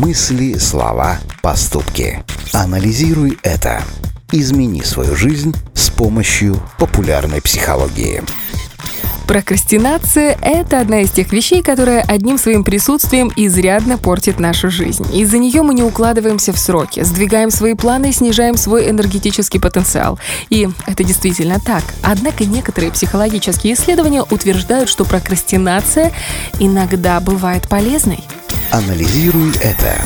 Мысли, слова, поступки. Анализируй это. Измени свою жизнь с помощью популярной психологии. Прокрастинация – это одна из тех вещей, которая одним своим присутствием изрядно портит нашу жизнь. Из-за нее мы не укладываемся в сроки, сдвигаем свои планы и снижаем свой энергетический потенциал. И это действительно так. Однако некоторые психологические исследования утверждают, что прокрастинация иногда бывает полезной. Анализируй это.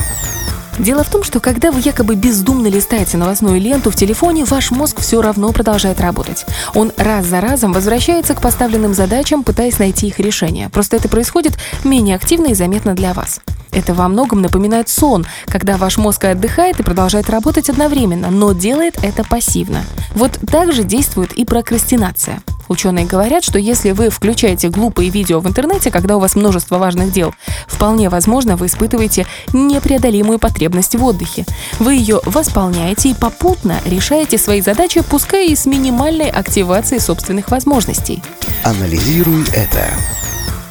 Дело в том, что когда вы якобы бездумно листаете новостную ленту в телефоне, ваш мозг все равно продолжает работать. Он раз за разом возвращается к поставленным задачам, пытаясь найти их решение. Просто это происходит менее активно и заметно для вас. Это во многом напоминает сон, когда ваш мозг отдыхает и продолжает работать одновременно, но делает это пассивно. Вот так же действует и прокрастинация. Ученые говорят, что если вы включаете глупые видео в интернете, когда у вас множество важных дел, вполне возможно, вы испытываете непреодолимую потребность в отдыхе. Вы ее восполняете и попутно решаете свои задачи, пускай и с минимальной активацией собственных возможностей. Анализируй это.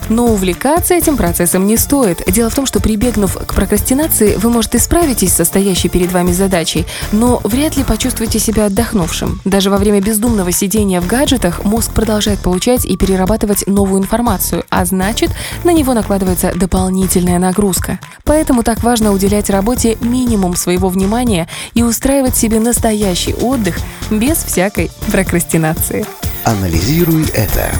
Но увлекаться этим процессом не стоит. Дело в том, что прибегнув к прокрастинации, вы, может, и справитесь со стоящей перед вами задачей, но вряд ли почувствуете себя отдохнувшим. Даже во время бездумного сидения в гаджетах мозг продолжает получать и перерабатывать новую информацию, а значит, на него накладывается дополнительная нагрузка. Поэтому так важно уделять работе минимум своего внимания и устраивать себе настоящий отдых без всякой прокрастинации. Анализируй это.